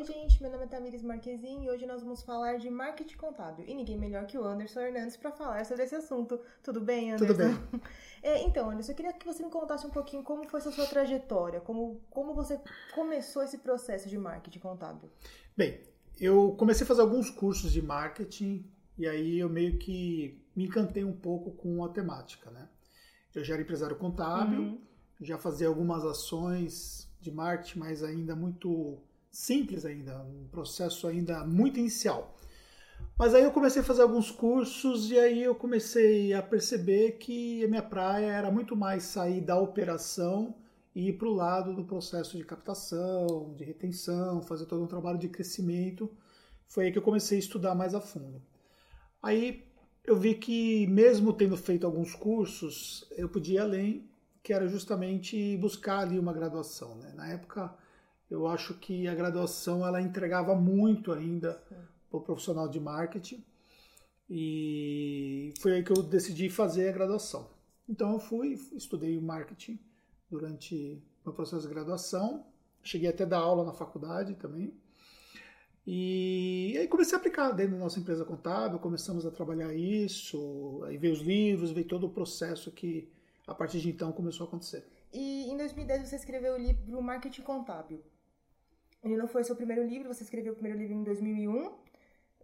Oi, gente, meu nome é Tamires Marquezin e hoje nós vamos falar de marketing contábil. E ninguém melhor que o Anderson Hernandes para falar sobre esse assunto. Tudo bem, Anderson? Tudo bem. É, então, Anderson, eu queria que você me contasse um pouquinho como foi essa sua trajetória, como, como você começou esse processo de marketing contábil. Bem, eu comecei a fazer alguns cursos de marketing e aí eu meio que me encantei um pouco com a temática, né? Eu já era empresário contábil, uhum. já fazia algumas ações de marketing, mas ainda muito simples ainda, um processo ainda muito inicial. Mas aí eu comecei a fazer alguns cursos e aí eu comecei a perceber que a minha praia era muito mais sair da operação e ir para o lado do processo de captação, de retenção, fazer todo um trabalho de crescimento. Foi aí que eu comecei a estudar mais a fundo. Aí eu vi que mesmo tendo feito alguns cursos, eu podia ir além, que era justamente buscar ali uma graduação. Né? Na época, eu acho que a graduação ela entregava muito ainda para o profissional de marketing e foi aí que eu decidi fazer a graduação. Então eu fui, estudei marketing durante o processo de graduação, cheguei até dar aula na faculdade também. E aí comecei a aplicar dentro da nossa empresa contábil, começamos a trabalhar isso, aí veio os livros, veio todo o processo que a partir de então começou a acontecer. E em 2010 você escreveu o livro Marketing Contábil. Ele não foi seu primeiro livro, você escreveu o primeiro livro em 2001.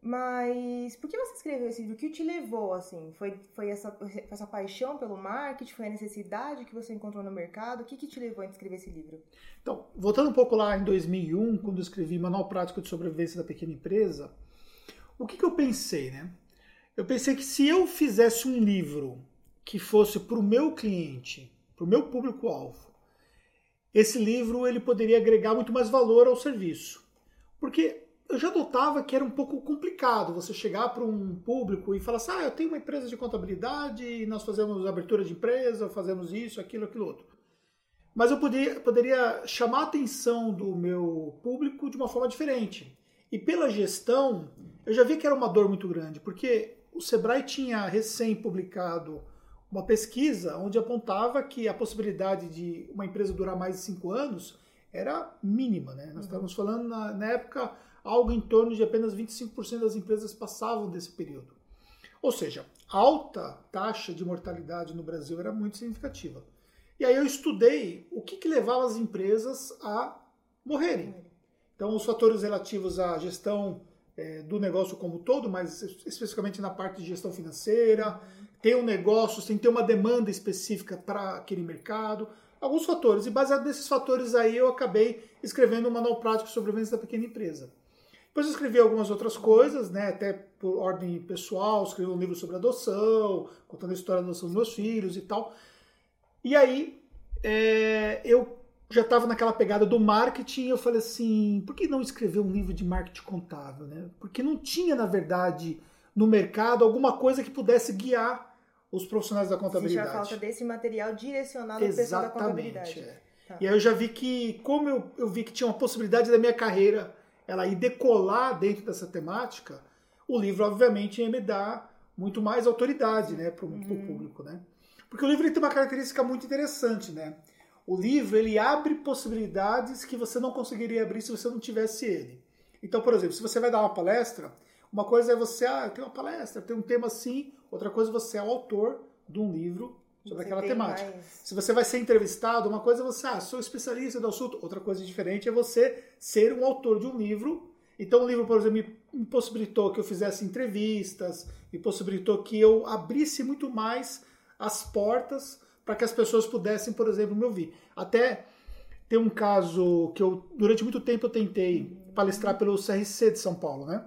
Mas por que você escreveu esse livro? O que te levou, assim? Foi, foi essa, essa paixão pelo marketing? Foi a necessidade que você encontrou no mercado? O que, que te levou a escrever esse livro? Então, voltando um pouco lá em 2001, quando eu escrevi Manual Prático de Sobrevivência da Pequena Empresa, o que, que eu pensei, né? Eu pensei que se eu fizesse um livro que fosse para o meu cliente, para o meu público-alvo, esse livro ele poderia agregar muito mais valor ao serviço. Porque eu já notava que era um pouco complicado você chegar para um público e falar assim: ah, eu tenho uma empresa de contabilidade e nós fazemos abertura de empresa, fazemos isso, aquilo, aquilo outro. Mas eu poderia, poderia chamar a atenção do meu público de uma forma diferente. E pela gestão, eu já vi que era uma dor muito grande, porque o Sebrae tinha recém publicado uma pesquisa onde apontava que a possibilidade de uma empresa durar mais de cinco anos era mínima. Né? Nós uhum. estávamos falando, na, na, época, algo em torno de apenas 25% das empresas passavam desse período. Ou seja, a alta taxa de mortalidade no Brasil era muito significativa. E aí eu estudei o que, que levava as empresas a morrerem. Então, os fatores relativos à gestão é, do negócio como todo, mas especificamente na parte de gestão financeira, uhum ter um negócio, sem ter uma demanda específica para aquele mercado, alguns fatores. E baseado nesses fatores aí, eu acabei escrevendo um manual prático sobre vendas da pequena empresa. Depois eu escrevi algumas outras coisas, né, até por ordem pessoal, escrevi um livro sobre adoção, contando a história da adoção dos meus filhos e tal. E aí é, eu já estava naquela pegada do marketing, eu falei assim, por que não escrever um livro de marketing contábil, né? Porque não tinha, na verdade, no mercado alguma coisa que pudesse guiar os profissionais da contabilidade. Existe a falta desse material direcionado ao pessoal da contabilidade. É. Tá. E aí eu já vi que, como eu, eu vi que tinha uma possibilidade da minha carreira ela ir decolar dentro dessa temática, o livro, obviamente, ia me dar muito mais autoridade né, para o uhum. público. Né? Porque o livro tem uma característica muito interessante. Né? O livro ele abre possibilidades que você não conseguiria abrir se você não tivesse ele. Então, por exemplo, se você vai dar uma palestra, uma coisa é você, ah, tem uma palestra, tem um tema assim, outra coisa é você é o autor de um livro sobre você aquela temática. Mais... Se você vai ser entrevistado, uma coisa é você, ah, sou especialista do assunto, outra coisa diferente é você ser um autor de um livro. Então o livro, por exemplo, me possibilitou que eu fizesse entrevistas, me possibilitou que eu abrisse muito mais as portas para que as pessoas pudessem, por exemplo, me ouvir. Até tem um caso que eu, durante muito tempo, eu tentei palestrar pelo CRC de São Paulo, né?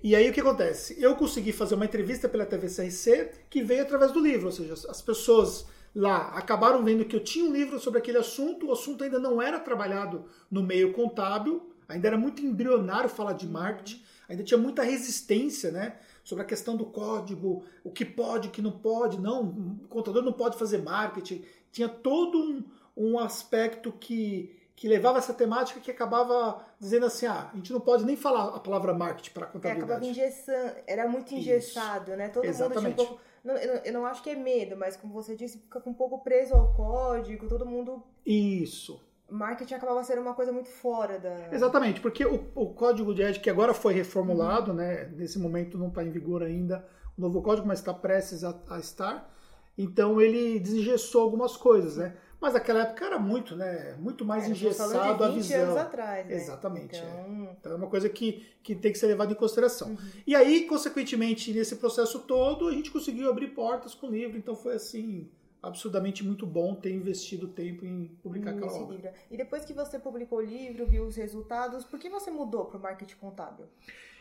E aí o que acontece? Eu consegui fazer uma entrevista pela TVCRC que veio através do livro, ou seja, as pessoas lá acabaram vendo que eu tinha um livro sobre aquele assunto, o assunto ainda não era trabalhado no meio contábil, ainda era muito embrionário falar de marketing, ainda tinha muita resistência, né? Sobre a questão do código, o que pode, o que não pode, não, o contador não pode fazer marketing. Tinha todo um, um aspecto que que levava essa temática que acabava dizendo assim, ah, a gente não pode nem falar a palavra marketing para contabilidade. É, acabava engessando, era muito engessado, Isso. né? Todo Exatamente. mundo tinha um pouco... Não, eu, não, eu não acho que é medo, mas como você disse, fica um pouco preso ao código, todo mundo... Isso. Marketing acabava sendo uma coisa muito fora da. Exatamente, porque o, o código de ética que agora foi reformulado, uhum. né? Nesse momento não está em vigor ainda o novo código, mas está prestes a, a, estar. Então ele desengessou algumas coisas, né? Mas naquela época era muito, né? Muito mais é, engessado a visão. anos atrás, né? Exatamente. Então... É. então... é. uma coisa que, que tem que ser levada em consideração. Uhum. E aí, consequentemente, nesse processo todo, a gente conseguiu abrir portas com o livro. Então foi assim absurdamente muito bom ter investido tempo em publicar aquela obra. Livro. E depois que você publicou o livro, viu os resultados, por que você mudou para o marketing contábil?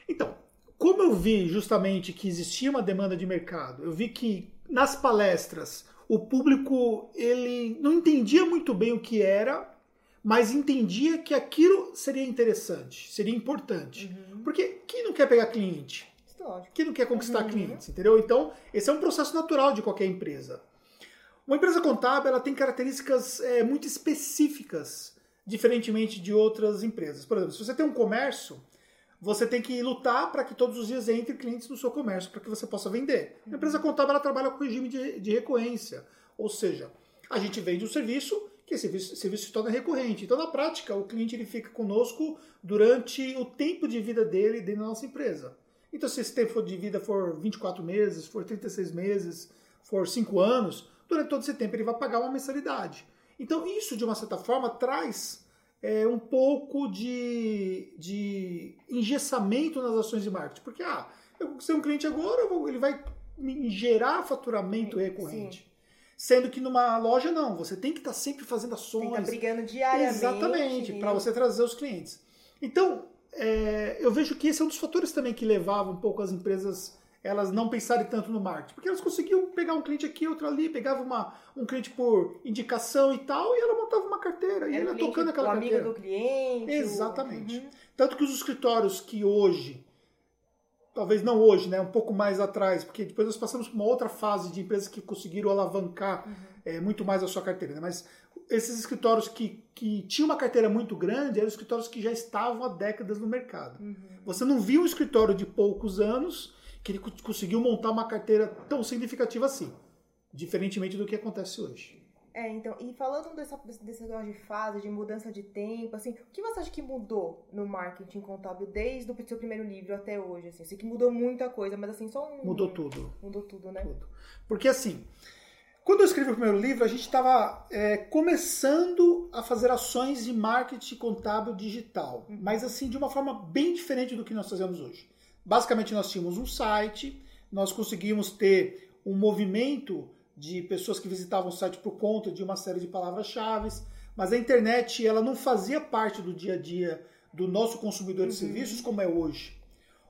Então, como eu vi justamente que existia uma demanda de mercado, eu vi que nas palestras o público ele não entendia muito bem o que era, mas entendia que aquilo seria interessante, seria importante. Uhum. Porque quem não quer pegar cliente? Lógico. Quem não quer conquistar uhum. clientes, entendeu? Então, esse é um processo natural de qualquer empresa. Uma empresa contábil ela tem características é, muito específicas, diferentemente de outras empresas. Por exemplo, se você tem um comércio, você tem que lutar para que todos os dias entre clientes no seu comércio, para que você possa vender. A empresa contábil ela trabalha com regime de, de recorrência, ou seja, a gente vende um serviço que esse serviço, serviço se torna recorrente. Então, na prática, o cliente ele fica conosco durante o tempo de vida dele dentro da nossa empresa. Então, se esse tempo de vida for 24 meses, for 36 meses, for 5 anos, durante todo esse tempo ele vai pagar uma mensalidade. Então, isso, de uma certa forma, traz é, um pouco de, de engessamento nas ações de marketing. Porque, ah, eu conquistei um cliente agora, ele vai me gerar faturamento recorrente. Sim. Sendo que numa loja, não. Você tem que estar tá sempre fazendo ações. Tem que estar tá brigando diariamente. Exatamente, para você trazer os clientes. Então, é, eu vejo que esse é um dos fatores também que levava um pouco as empresas elas não pensarem tanto no marketing. Porque elas conseguiam pegar um cliente aqui, outro ali, pegava uma, um cliente por indicação e tal, e ela montava uma carteira. Era e ela tocando aquela o carteira. amigo do cliente. Exatamente. Uhum. Tanto que os escritórios que hoje, talvez não hoje, né, um pouco mais atrás, porque depois nós passamos por uma outra fase de empresas que conseguiram alavancar uhum. é, muito mais a sua carteira. Né? Mas esses escritórios que, que tinham uma carteira muito grande eram escritórios que já estavam há décadas no mercado. Uhum. Você não via um escritório de poucos anos que ele conseguiu montar uma carteira tão significativa assim, diferentemente do que acontece hoje. É, então, e falando dessa, desse negócio de fase, de mudança de tempo, assim, o que você acha que mudou no marketing contábil desde o seu primeiro livro até hoje? Assim? Eu sei que mudou muita coisa, mas assim, só um. Mudou tudo. Mudou tudo, né? Tudo. Porque assim, quando eu escrevi o primeiro livro, a gente estava é, começando a fazer ações de marketing contábil digital, uhum. mas assim, de uma forma bem diferente do que nós fazemos hoje. Basicamente, nós tínhamos um site, nós conseguimos ter um movimento de pessoas que visitavam o site por conta de uma série de palavras-chave, mas a internet ela não fazia parte do dia a dia do nosso consumidor de uhum. serviços como é hoje.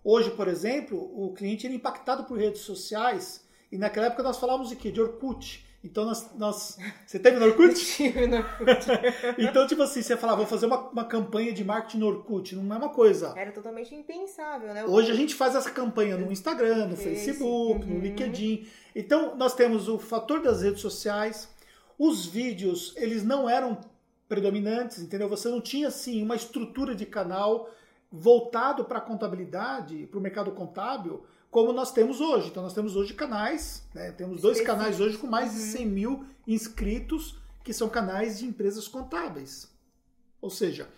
Hoje, por exemplo, o cliente era impactado por redes sociais e naquela época nós falávamos de quê? De Orkut. Então nós. nós... Você teve no Orkut? tive no Orkut. então, tipo assim, você falava, vou fazer uma, uma campanha de marketing no Orkut. Não é uma coisa. Era totalmente impensável, né? Hoje a gente faz essa campanha no Instagram, no Facebook, uhum. no LinkedIn. Então, nós temos o fator das redes sociais. Os vídeos, eles não eram predominantes, entendeu? Você não tinha, assim, uma estrutura de canal voltado para a contabilidade, para o mercado contábil, como nós temos hoje. Então nós temos hoje canais, né? temos dois canais hoje com mais de 100 uhum. mil inscritos, que são canais de empresas contábeis. Ou seja,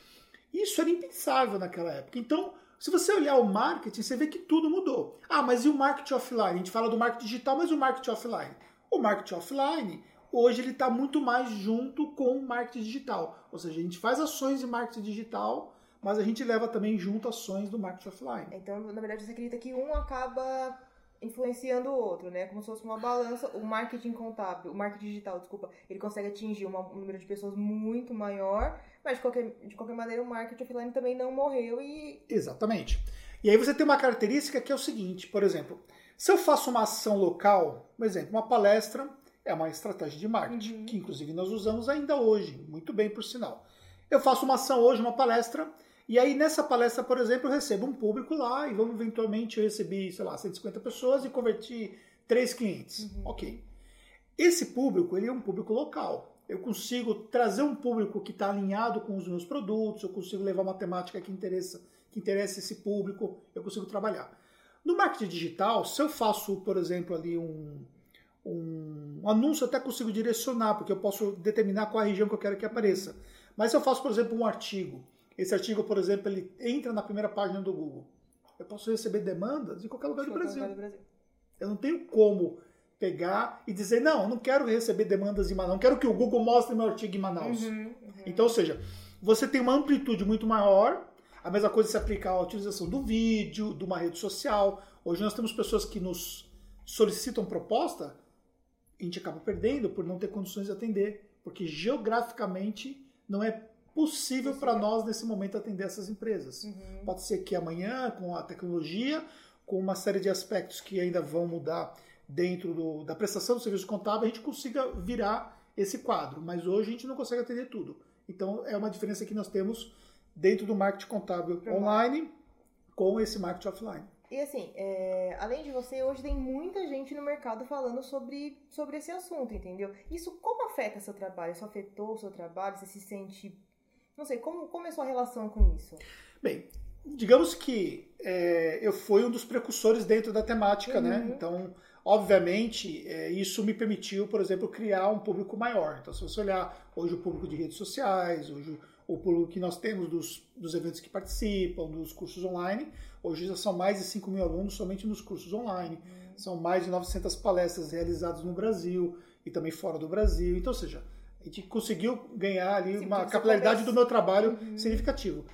isso era impensável naquela época. Então, se você olhar o marketing, você vê que tudo mudou. Ah, mas e o marketing offline? A gente fala do marketing digital, mas o marketing offline? O marketing offline, hoje ele está muito mais junto com o marketing digital. Ou seja, a gente faz ações de marketing digital mas a gente leva também junto ações do marketing offline. Então, na verdade, você acredita que um acaba influenciando o outro, né? Como se fosse uma balança. O marketing contábil, o marketing digital, desculpa, ele consegue atingir um número de pessoas muito maior, mas de qualquer, de qualquer maneira o marketing offline também não morreu e. Exatamente. E aí você tem uma característica que é o seguinte, por exemplo, se eu faço uma ação local, por exemplo, uma palestra é uma estratégia de marketing, uhum. que inclusive nós usamos ainda hoje, muito bem por sinal. Eu faço uma ação hoje, uma palestra, e aí, nessa palestra, por exemplo, eu recebo um público lá e vamos eventualmente eu recebi, sei lá, 150 pessoas e converti três clientes. Uhum. Ok. Esse público, ele é um público local. Eu consigo trazer um público que está alinhado com os meus produtos, eu consigo levar uma temática que interessa, que interessa esse público, eu consigo trabalhar. No marketing digital, se eu faço, por exemplo, ali um, um anúncio, eu até consigo direcionar, porque eu posso determinar qual a região que eu quero que apareça. Mas se eu faço, por exemplo, um artigo, esse artigo, por exemplo, ele entra na primeira página do Google, eu posso receber demandas de qualquer lugar do Qualquer Brasil. lugar do Brasil. Eu não tenho como pegar e dizer, não, não quero receber demandas em Manaus, não quero que o Google mostre meu artigo em Manaus. Uhum, uhum. Então, ou seja, você tem uma amplitude muito maior. A mesma coisa se aplica à utilização do vídeo, de uma rede social. Hoje nós temos pessoas que nos solicitam proposta e a gente acaba perdendo por não ter condições de atender, porque geograficamente não é possível para nós nesse momento atender essas empresas. Uhum. Pode ser que amanhã, com a tecnologia, com uma série de aspectos que ainda vão mudar dentro do- da prestação do serviço contábil, a gente consiga virar esse quadro. Mas hoje a gente não consegue atender tudo. Então é uma diferença que nós temos dentro do marketing contábil online com esse marketing offline. E assim, é, além de você, hoje tem muita gente no mercado falando sobre, sobre esse assunto, entendeu? Isso como afeta seu trabalho? Isso afetou o seu trabalho? Você se sente. Não sei, como, como é a sua relação com isso? Bem, digamos que é, eu fui um dos precursores dentro da temática, né? Uhum. Então, obviamente, é, isso me permitiu, por exemplo, criar um público maior. Então, se você olhar hoje o público de redes sociais, hoje o público que nós temos dos, dos eventos que participam, dos cursos online, hoje já são mais de 5 mil alunos somente nos cursos online. São mais de 900 palestras realizadas no Brasil e também fora do Brasil. Então, ou seja, a gente conseguiu ganhar ali Sim, uma capilaridade do meu trabalho Uhum. significativo.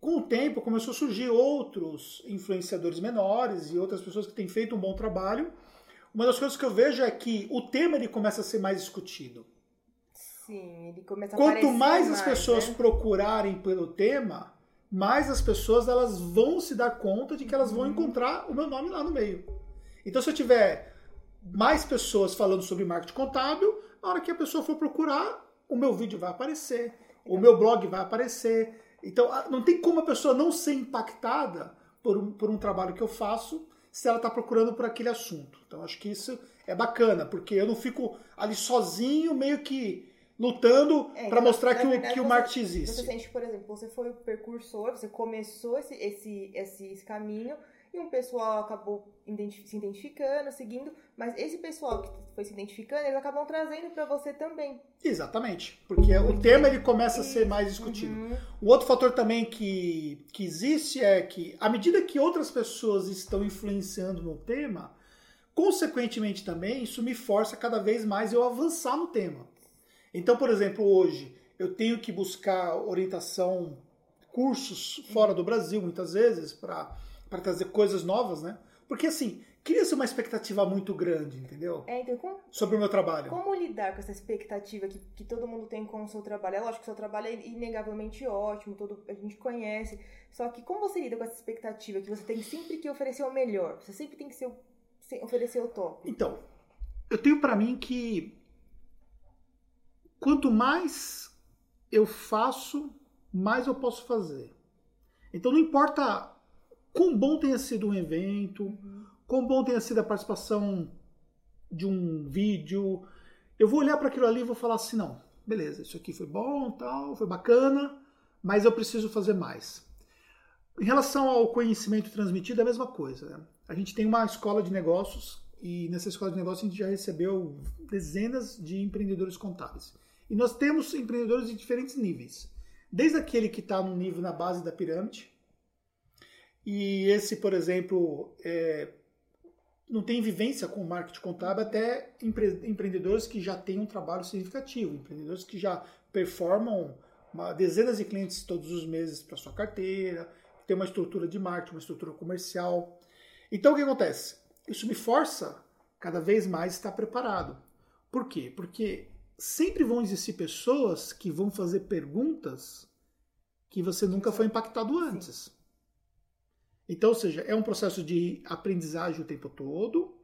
Com o tempo, começou a surgir outros influenciadores menores e outras pessoas que têm feito um bom trabalho. Uma das coisas que eu vejo é que o tema ele começa a ser mais discutido. Sim, ele começa a Quanto aparecer mais as pessoas né? procurarem pelo tema, mais as pessoas elas vão se dar conta de que elas Uhum. vão encontrar o meu nome lá no meio. Então, se eu tiver mais pessoas falando sobre marketing contábil, na hora que a pessoa for procurar, o meu vídeo vai aparecer, o meu blog vai aparecer. Então, não tem como a pessoa não ser impactada por um, por um trabalho que eu faço se ela está procurando por aquele assunto. Então, acho que isso é bacana, porque eu não fico ali sozinho, meio que lutando É, para então, mostrar na que o, verdade, que o marketing existe. Você sente, por exemplo, você foi o precursor, você começou esse, esse, esse, esse caminho e um pessoal acabou identifi- se identificando, seguindo, mas esse pessoal que foi se identificando, eles acabam trazendo pra você também. Exatamente, porque o tema ele começa a ser mais discutido. Uhum. O outro fator também que, que existe é que, à medida que outras pessoas estão influenciando no tema, consequentemente também, isso me força cada vez mais eu avançar no tema. Então, por exemplo, hoje eu tenho que buscar orientação, cursos fora do Brasil, muitas vezes, para trazer coisas novas, né? Porque, assim, cria-se uma expectativa muito grande, entendeu? É, então, como, Sobre o meu trabalho. como lidar com essa expectativa que, que todo mundo tem com o seu trabalho? É lógico que o seu trabalho é inegavelmente ótimo, todo, a gente conhece, só que como você lida com essa expectativa que você tem sempre que oferecer o melhor? Você sempre tem que ser, oferecer o top. Então, eu tenho pra mim que quanto mais eu faço, mais eu posso fazer. Então não importa quão bom tenha sido um evento, quão bom tenha sido a participação de um vídeo, eu vou olhar para aquilo ali e vou falar assim, não, beleza, isso aqui foi bom, tal, foi bacana, mas eu preciso fazer mais. Em relação ao conhecimento transmitido, é a mesma coisa. Né? A gente tem uma escola de negócios e nessa escola de negócios a gente já recebeu dezenas de empreendedores contábeis. E nós temos empreendedores de diferentes níveis. Desde aquele que está no nível na base da pirâmide, e esse, por exemplo, é, não tem vivência com o marketing contábil, até empre- empreendedores que já têm um trabalho significativo, empreendedores que já performam uma, dezenas de clientes todos os meses para sua carteira, tem uma estrutura de marketing, uma estrutura comercial. Então o que acontece? Isso me força cada vez mais a estar preparado. Por quê? Porque sempre vão existir pessoas que vão fazer perguntas que você nunca foi impactado antes. Então, ou seja, é um processo de aprendizagem o tempo todo,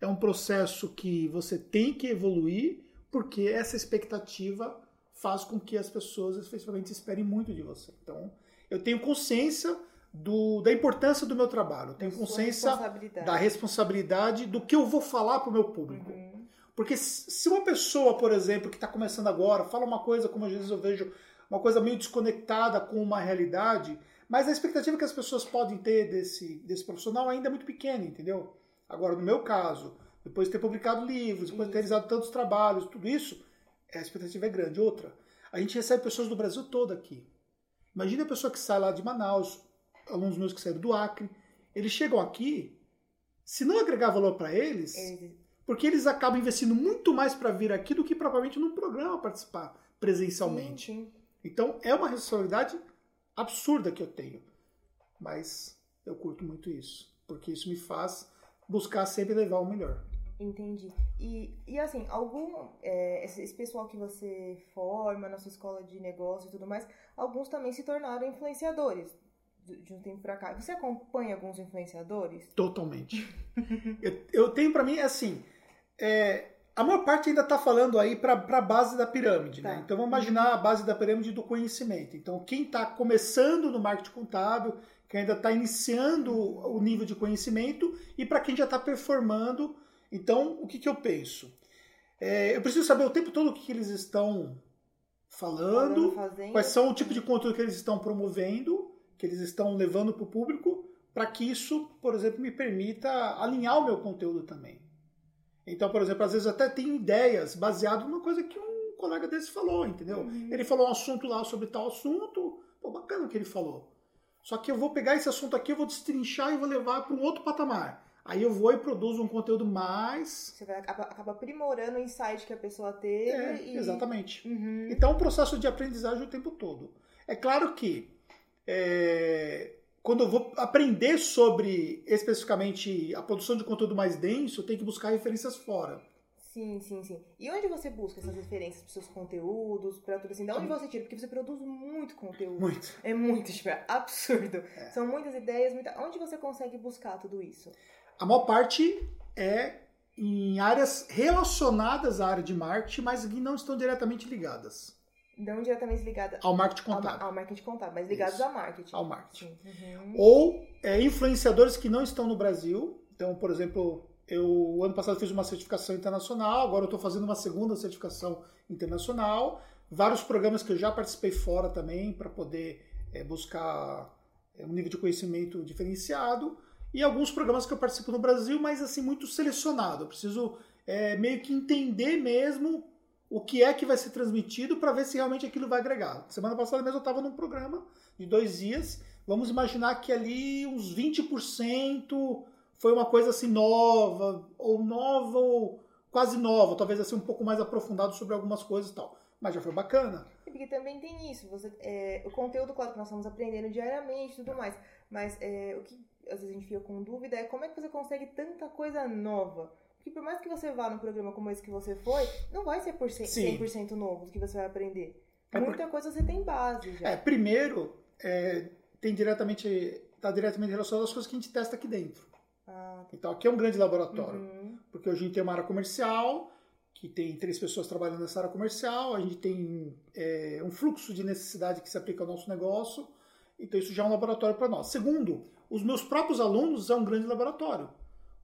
é um processo que você tem que evoluir, porque essa expectativa faz com que as pessoas efetivamente esperem muito de você. Então, eu tenho consciência do, da importância do meu trabalho, eu tenho consciência responsabilidade. da responsabilidade do que eu vou falar para o meu público. Uhum. Porque se uma pessoa, por exemplo, que está começando agora, fala uma coisa, como às vezes eu vejo, uma coisa meio desconectada com uma realidade, mas a expectativa que as pessoas podem ter desse, desse profissional ainda é muito pequena, entendeu? Agora, no meu caso, depois de ter publicado livros, depois de ter realizado tantos trabalhos, tudo isso, a expectativa é grande. Outra, A gente recebe pessoas do Brasil todo aqui. Imagina a pessoa que sai lá de Manaus, alunos meus que saíram do Acre. Eles chegam aqui, se não agregar valor para eles, porque eles acabam investindo muito mais para vir aqui do que propriamente num programa participar presencialmente. Sim, sim. Então é uma responsabilidade absurda que eu tenho. Mas eu curto muito isso, porque isso me faz buscar sempre levar o melhor. Entendi. E, e assim, algum. é, esse, pessoal que você forma na sua escola de negócio e tudo mais, alguns também se tornaram influenciadores de, de um tempo pra cá. Você acompanha alguns influenciadores? Totalmente. eu, eu tenho para mim assim, é, a maior parte ainda está falando aí para a base da pirâmide, Tá. né? Então vamos imaginar a base da pirâmide do conhecimento. Então quem está começando no marketing contábil, que ainda está iniciando o nível de conhecimento e para quem já está performando. Então o que, que eu penso? É, eu preciso saber o tempo todo o que, que eles estão falando, fazendo. quais são o tipo de conteúdo que eles estão promovendo, que eles estão levando para o público, para que isso, por exemplo, me permita alinhar o meu conteúdo também. Então, por exemplo, às vezes até tenho ideias baseado numa coisa que um colega desse falou, entendeu? Uhum. Ele falou um assunto lá sobre tal assunto, pô, bacana o que ele falou. Só que eu vou pegar esse assunto aqui, eu vou destrinchar e vou levar para um outro patamar. Aí eu vou e produzo um conteúdo mais. Você vai acaba, aprimorando o insight que a pessoa teve. É, e... exatamente. Uhum. Então, é um processo de aprendizagem o tempo todo. É claro que é, quando eu vou aprender sobre especificamente a produção de conteúdo mais denso, eu tenho que buscar referências fora. Sim, sim, sim. E onde você busca essas referências para seus conteúdos, para tudo assim? Da onde você tira? Porque você produz muito conteúdo. Muito. É muito, tipo, é absurdo. É. São muitas ideias, muita... onde você consegue buscar tudo isso? A maior parte é em áreas relacionadas à área de marketing, mas que não estão diretamente ligadas Não diretamente ligada ao marketing ao, ma- contábil, ao marketing contábil, mas ligados Isso. ao marketing. ao marketing. Uhum. Ou é, influenciadores que não estão no Brasil. Então, por exemplo, eu ano passado fiz uma certificação internacional, agora eu estou fazendo uma segunda certificação internacional. Vários programas que eu já participei fora também para poder é, buscar é, um nível de conhecimento diferenciado. E alguns programas que eu participo no Brasil, mas assim, muito selecionado. Eu preciso é, meio que entender mesmo o que é que vai ser transmitido para ver se realmente aquilo vai agregar. Semana passada mesmo eu estava num programa de dois dias. Vamos imaginar que ali uns 20% foi uma coisa assim nova, ou nova, ou quase nova, talvez assim um pouco mais aprofundado sobre algumas coisas e tal. Mas já foi bacana. E Porque também tem isso. Você, é, o conteúdo, claro que nós estamos aprendendo diariamente e tudo mais. Mas é, o que às vezes a gente fica com dúvida é como é que você consegue tanta coisa nova. Porque por mais que você vá num programa como esse que você foi, não vai ser por cem- Sim. 100% novo do que você vai aprender. É Muita coisa você tem base já. É, primeiro, é, tem diretamente, está diretamente relacionado às coisas que a gente testa aqui dentro. Ah, Então aqui é um grande laboratório. uhum. Porque hoje a gente tem uma área comercial, que tem três pessoas trabalhando nessa área comercial, a gente tem é, um fluxo de necessidade que se aplica ao nosso negócio, então isso já é um laboratório para nós. Segundo, os meus próprios alunos é um grande laboratório,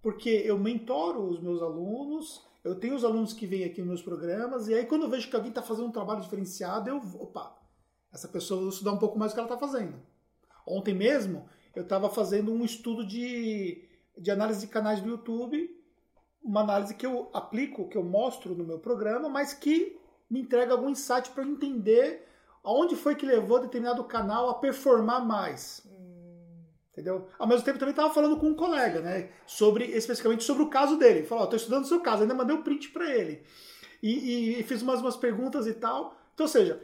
porque eu mentoro os meus alunos, eu tenho os alunos que vêm aqui nos meus programas, e aí quando eu vejo que alguém está fazendo um trabalho diferenciado, eu, opa, essa pessoa vou estudar um pouco mais do que ela está fazendo. Ontem mesmo, eu estava fazendo um estudo de, de análise de canais do YouTube, uma análise que eu aplico, que eu mostro no meu programa, mas que me entrega algum insight para eu entender aonde foi que levou determinado canal a performar mais. Entendeu? Ao mesmo tempo também estava falando com um colega, né? Sobre, especificamente sobre o caso dele. Ele falou, estou estudando o seu caso, ainda mandei o print para ele. E, e- e fiz umas, umas perguntas e tal. Então, ou seja,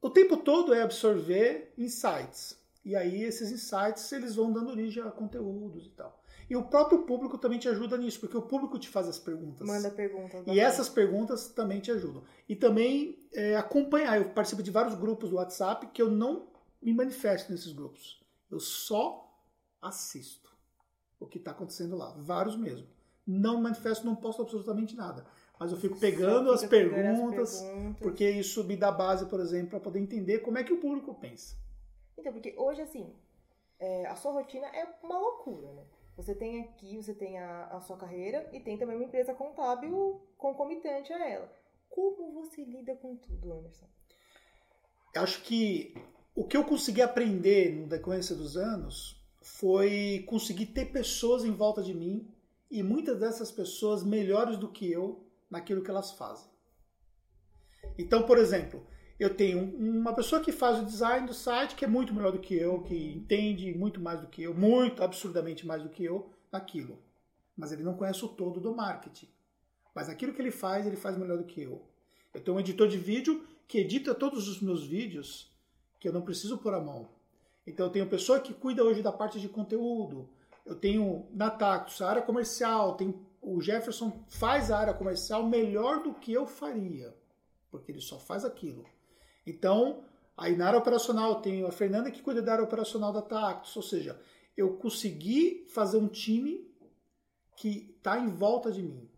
o tempo todo é absorver insights. E aí esses insights eles vão dando origem a conteúdos e tal. E o próprio público também te ajuda nisso, porque o público te faz as perguntas. manda perguntas. E essas perguntas também te ajudam. E também é, acompanhar. Eu participo de vários grupos do WhatsApp que eu não me manifesto nesses grupos. Eu só assisto o que está acontecendo lá. Vários mesmo. Não manifesto, não posto absolutamente nada. Mas eu fico pegando as pegando as perguntas, perguntas. porque isso me dá base, por exemplo, para poder entender como é que o público pensa. Então, porque hoje, assim, é, a sua rotina é uma loucura, né? Você tem aqui, você tem a, a sua carreira e tem também uma empresa contábil concomitante a ela. Como você lida com tudo, Anderson? Eu acho que o que eu consegui aprender no decorrência dos anos foi conseguir ter pessoas em volta de mim e muitas dessas pessoas melhores do que eu naquilo que elas fazem. Então, por exemplo, eu tenho uma pessoa que faz o design do site que é muito melhor do que eu, que entende muito mais do que eu, muito absurdamente mais do que eu naquilo. Mas ele não conhece o todo do marketing. Mas aquilo que ele faz, ele faz melhor do que eu. Eu tenho um editor de vídeo que edita todos os meus vídeos que eu não preciso pôr a mão. Então eu tenho pessoa que cuida hoje da parte de conteúdo. Eu tenho na Tactus a área comercial, tem, o Jefferson faz a área comercial melhor do que eu faria, porque ele só faz aquilo. Então, aí na área operacional tenho a Fernanda que cuida da área operacional da Tactus, ou seja, eu consegui fazer um time que está em volta de mim.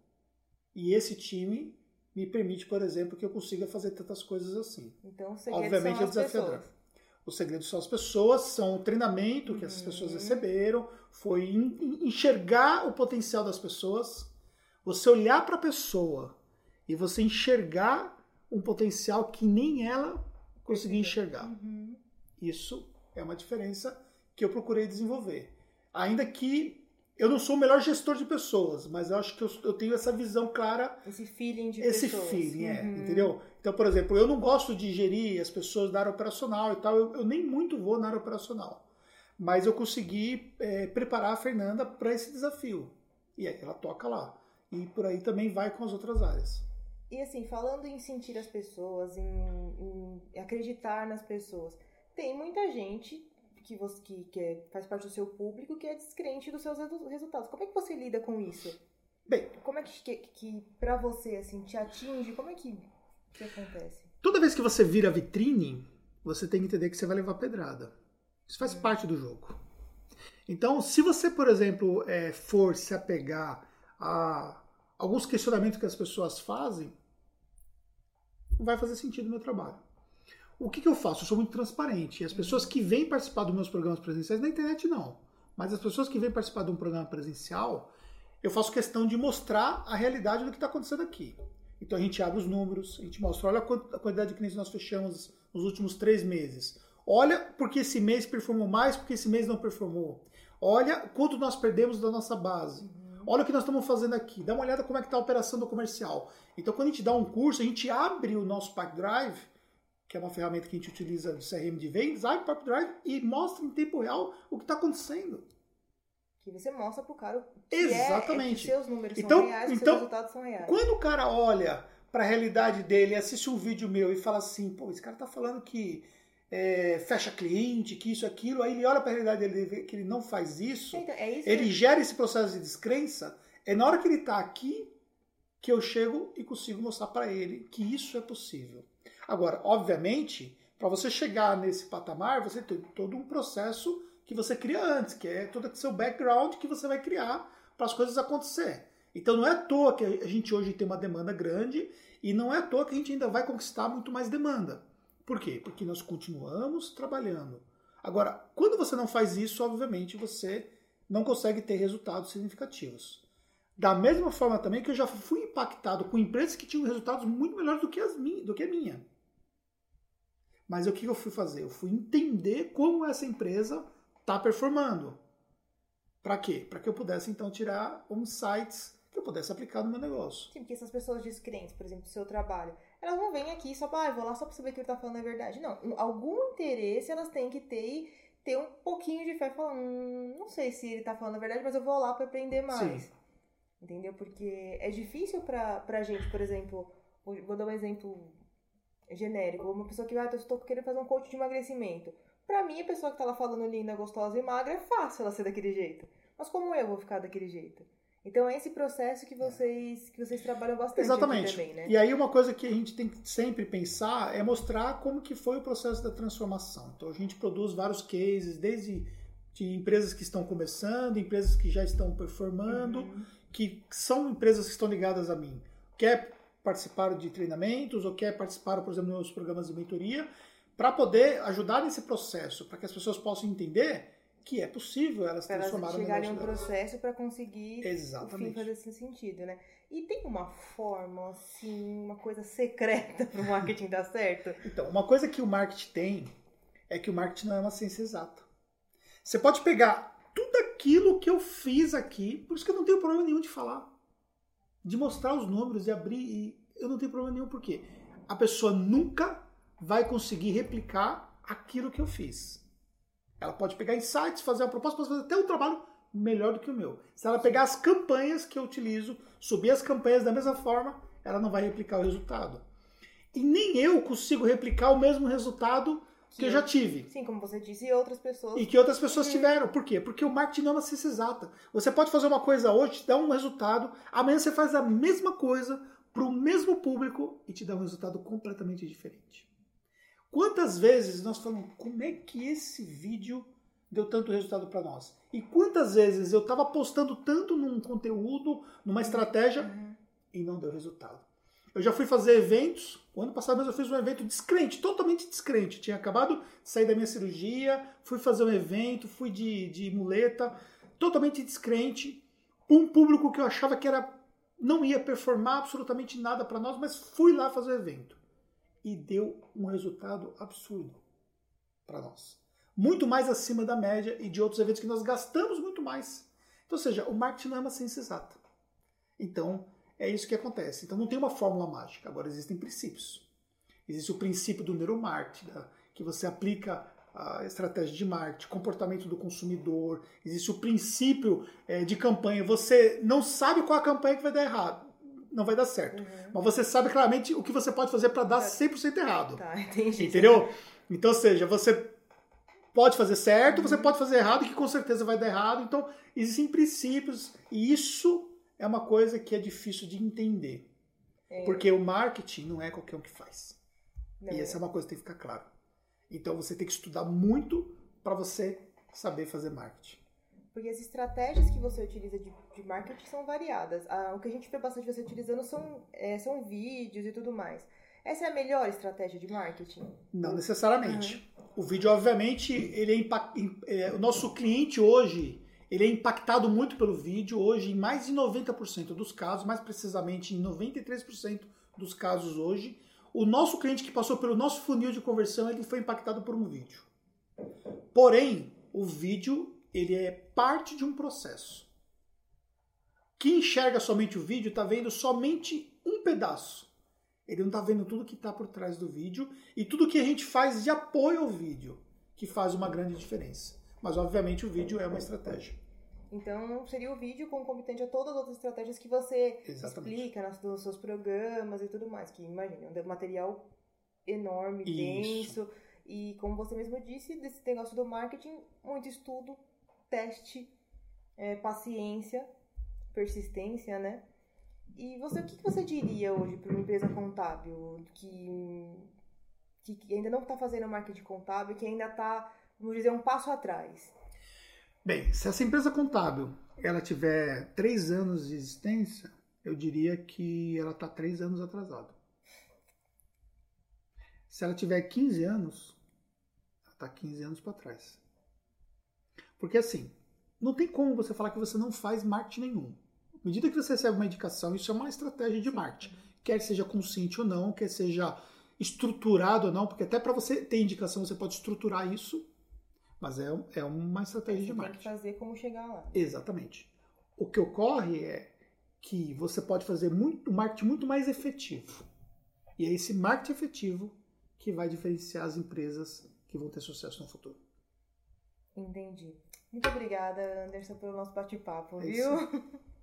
E esse time me permite, por exemplo, que eu consiga fazer tantas coisas assim. Então, o segredo Obviamente são é desafiador. Pessoas. O segredo são as pessoas, são o treinamento que essas pessoas uhum. receberam, foi enxergar o potencial das pessoas, você olhar para a pessoa e você enxergar um potencial que nem ela conseguia enxergar. Uhum. Isso é uma diferença que eu procurei desenvolver. Ainda que eu não sou o melhor gestor de pessoas, mas eu acho que eu, eu tenho essa visão clara. Esse feeling de esse pessoas. Esse feeling, é, uhum. entendeu? Então, por exemplo, eu não gosto de gerir as pessoas da área operacional e tal, eu, eu nem muito vou na área operacional. Mas eu consegui é, preparar a Fernanda para esse desafio. E aí ela toca lá. E por aí também vai com as outras áreas. E assim, falando em sentir as pessoas, em, em acreditar nas pessoas, tem muita gente que você que, que é, faz parte do seu público que é descrente dos seus resultados. Como é que você lida com isso? Bem, como é que, que, que para você assim te atinge? Como é que, que acontece? Toda vez que você vira vitrine, você tem que entender que você vai levar pedrada. Isso faz hum. parte do jogo. Então, se você, por exemplo, é, for se apegar a alguns questionamentos que as pessoas fazem, não vai fazer sentido no meu trabalho. O que, que eu faço? Eu sou muito transparente. E as pessoas que vêm participar dos meus programas presenciais, na internet não, mas as pessoas que vêm participar de um programa presencial, eu faço questão de mostrar a realidade do que está acontecendo aqui. Então a gente abre os números, a gente mostra, olha a quantidade de clientes nós fechamos nos últimos três meses. Olha porque esse mês performou mais, porque esse mês não performou. Olha quanto nós perdemos da nossa base. Olha o que nós estamos fazendo aqui. Dá uma olhada como é que está a operação do comercial. Então, quando a gente dá um curso, a gente abre o nosso Pack Drive que é uma ferramenta que a gente utiliza no CRM de vendas, abre o Drive e mostra em tempo real o que está acontecendo. Que você mostra para o cara que Exatamente. É, é que seus números então, são reais, então, seus resultados são reais. Quando o cara olha para a realidade dele, assiste um vídeo meu e fala assim, pô, esse cara está falando que é, fecha cliente, que isso, aquilo, aí ele olha para a realidade dele e vê que ele não faz isso, então, é isso ele que... gera esse processo de descrença, é na hora que ele está aqui que eu chego e consigo mostrar para ele que isso é possível. Agora, obviamente, para você chegar nesse patamar, você tem todo um processo que você cria antes, que é todo o seu background que você vai criar para as coisas acontecer. Então não é à toa que a gente hoje tem uma demanda grande e não é à toa que a gente ainda vai conquistar muito mais demanda. Por quê? Porque nós continuamos trabalhando. Agora, quando você não faz isso, obviamente você não consegue ter resultados significativos. Da mesma forma também que eu já fui impactado com empresas que tinham resultados muito melhores do que, as do que a minha. Mas o que eu fui fazer? Eu fui entender como essa empresa está performando. Para quê? Para que eu pudesse então tirar insights que eu pudesse aplicar no meu negócio. Sim, porque essas pessoas descrentes, por exemplo, do seu trabalho, elas não vêm aqui só para, ah, vou lá só para saber que ele está falando a verdade. Não, algum interesse elas têm que ter e ter um pouquinho de fé falar, hum, não sei se ele está falando a verdade, mas eu vou lá para aprender mais. Sim. Entendeu? Porque é difícil pra, pra gente, por exemplo, vou dar um exemplo genérico, uma pessoa que, ah, eu estou querendo fazer um coach de emagrecimento. Pra mim, a pessoa que tá lá falando linda, gostosa e magra, é fácil ela ser daquele jeito. Mas como eu vou ficar daquele jeito? Então é esse processo que vocês que vocês trabalham bastante Exatamente. também, né? E aí uma coisa que a gente tem que sempre pensar é mostrar como que foi o processo da transformação. Então a gente produz vários cases, desde de empresas que estão começando, empresas que já estão performando, uhum. que são empresas que estão ligadas a mim. Quer participaram de treinamentos ou quer participar, por exemplo, nos programas de mentoria, para poder ajudar nesse processo, para que as pessoas possam entender que é possível elas pra transformarem elas chegarem um processo para conseguir Exatamente. o fim fazer esse sentido, né? E tem uma forma, assim, uma coisa secreta para o marketing dar certo? Então, uma coisa que o marketing tem é que o marketing não é uma ciência exata. Você pode pegar tudo aquilo que eu fiz aqui, por isso que eu não tenho problema nenhum de falar de mostrar os números e abrir. E eu não tenho problema nenhum, porque a pessoa nunca vai conseguir replicar aquilo que eu fiz. Ela pode pegar insights, fazer uma proposta, pode fazer até um trabalho melhor do que o meu. Se ela pegar as campanhas que eu utilizo, subir as campanhas da mesma forma, ela não vai replicar o resultado. E nem eu consigo replicar o mesmo resultado que, que eu já tive. Sim, como você disse, e outras pessoas. E que outras pessoas tiveram. Por quê? Porque o marketing não é uma ciência exata. Você pode fazer uma coisa hoje, te dar um resultado, amanhã você faz a mesma coisa para o mesmo público e te dá um resultado completamente diferente. Quantas vezes nós falamos, como é que esse vídeo deu tanto resultado para nós? E quantas vezes eu estava postando tanto num conteúdo, numa estratégia, uhum. e não deu resultado? Eu já fui fazer eventos. O ano passado mesmo eu fiz um evento descrente, totalmente descrente. Tinha acabado de sair da minha cirurgia, fui fazer um evento, fui de, de muleta, totalmente descrente. Um público que eu achava que era não ia performar absolutamente nada para nós, mas fui lá fazer o evento. E deu um resultado absurdo para nós. Muito mais acima da média e de outros eventos que nós gastamos muito mais. Então, ou seja, o marketing não é uma ciência exata. Então, é isso que acontece. Então não tem uma fórmula mágica. Agora existem princípios. Existe o princípio do neuromarketing, que você aplica a estratégia de marketing, comportamento do consumidor. Existe o princípio é, de campanha. Você não sabe qual a campanha que vai dar errado. Não vai dar certo. Uhum. Mas você sabe claramente o que você pode fazer para dar 100% errado. Tá, entendi. Entendeu? Então, ou seja, você pode fazer certo, uhum. você pode fazer errado, que com certeza vai dar errado. Então, existem princípios e isso é uma coisa que é difícil de entender. É. Porque o marketing não é qualquer um que faz. Não. E essa é uma coisa que tem que ficar claro. Então você tem que estudar muito para você saber fazer marketing. Porque as estratégias que você utiliza de, de marketing são variadas. Ah, o que a gente vê bastante você utilizando são, é, são vídeos e tudo mais. Essa é a melhor estratégia de marketing? Não necessariamente. Uhum. O vídeo, obviamente, ele é, impact... é, o nosso cliente hoje ele é impactado muito pelo vídeo. Hoje, em mais de 90% dos casos, mais precisamente em 93% dos casos hoje, o nosso cliente que passou pelo nosso funil de conversão, ele foi impactado por um vídeo. Porém, o vídeo, ele é parte de um processo. Quem enxerga somente o vídeo está vendo somente um pedaço. Ele não está vendo tudo que está por trás do vídeo e tudo que a gente faz de apoio ao vídeo, que faz uma grande diferença. Mas, obviamente, o vídeo é uma estratégia. Então, seria o vídeo concomitante a todas as outras estratégias que você Exatamente. explica nos, seus programas e tudo mais. Que, imagine, um material enorme, Isso. denso. E, como você mesmo disse, desse negócio do marketing, muito estudo, teste, é, paciência, persistência, né? E você, o que você diria hoje para uma empresa contábil que, que ainda não está fazendo marketing contábil, que ainda está vamos dizer, um passo atrás? Bem, se essa empresa contábil ela tiver três anos de existência, eu diria que ela está três anos atrasada. Se ela tiver 15 anos, ela está 15 anos para trás. Porque assim, não tem como você falar que você não faz marketing nenhum. À medida que você recebe uma indicação, isso é uma estratégia de marketing. Quer seja consciente ou não, quer seja estruturado ou não, porque até para você ter indicação você pode estruturar isso mas é, é uma estratégia de marketing. Tem que fazer como chegar lá. Exatamente. O que ocorre é que você pode fazer muito, marketing muito mais efetivo. E é esse marketing efetivo que vai diferenciar as empresas que vão ter sucesso no futuro. Entendi. Muito obrigada, Anderson, pelo nosso bate-papo, é viu?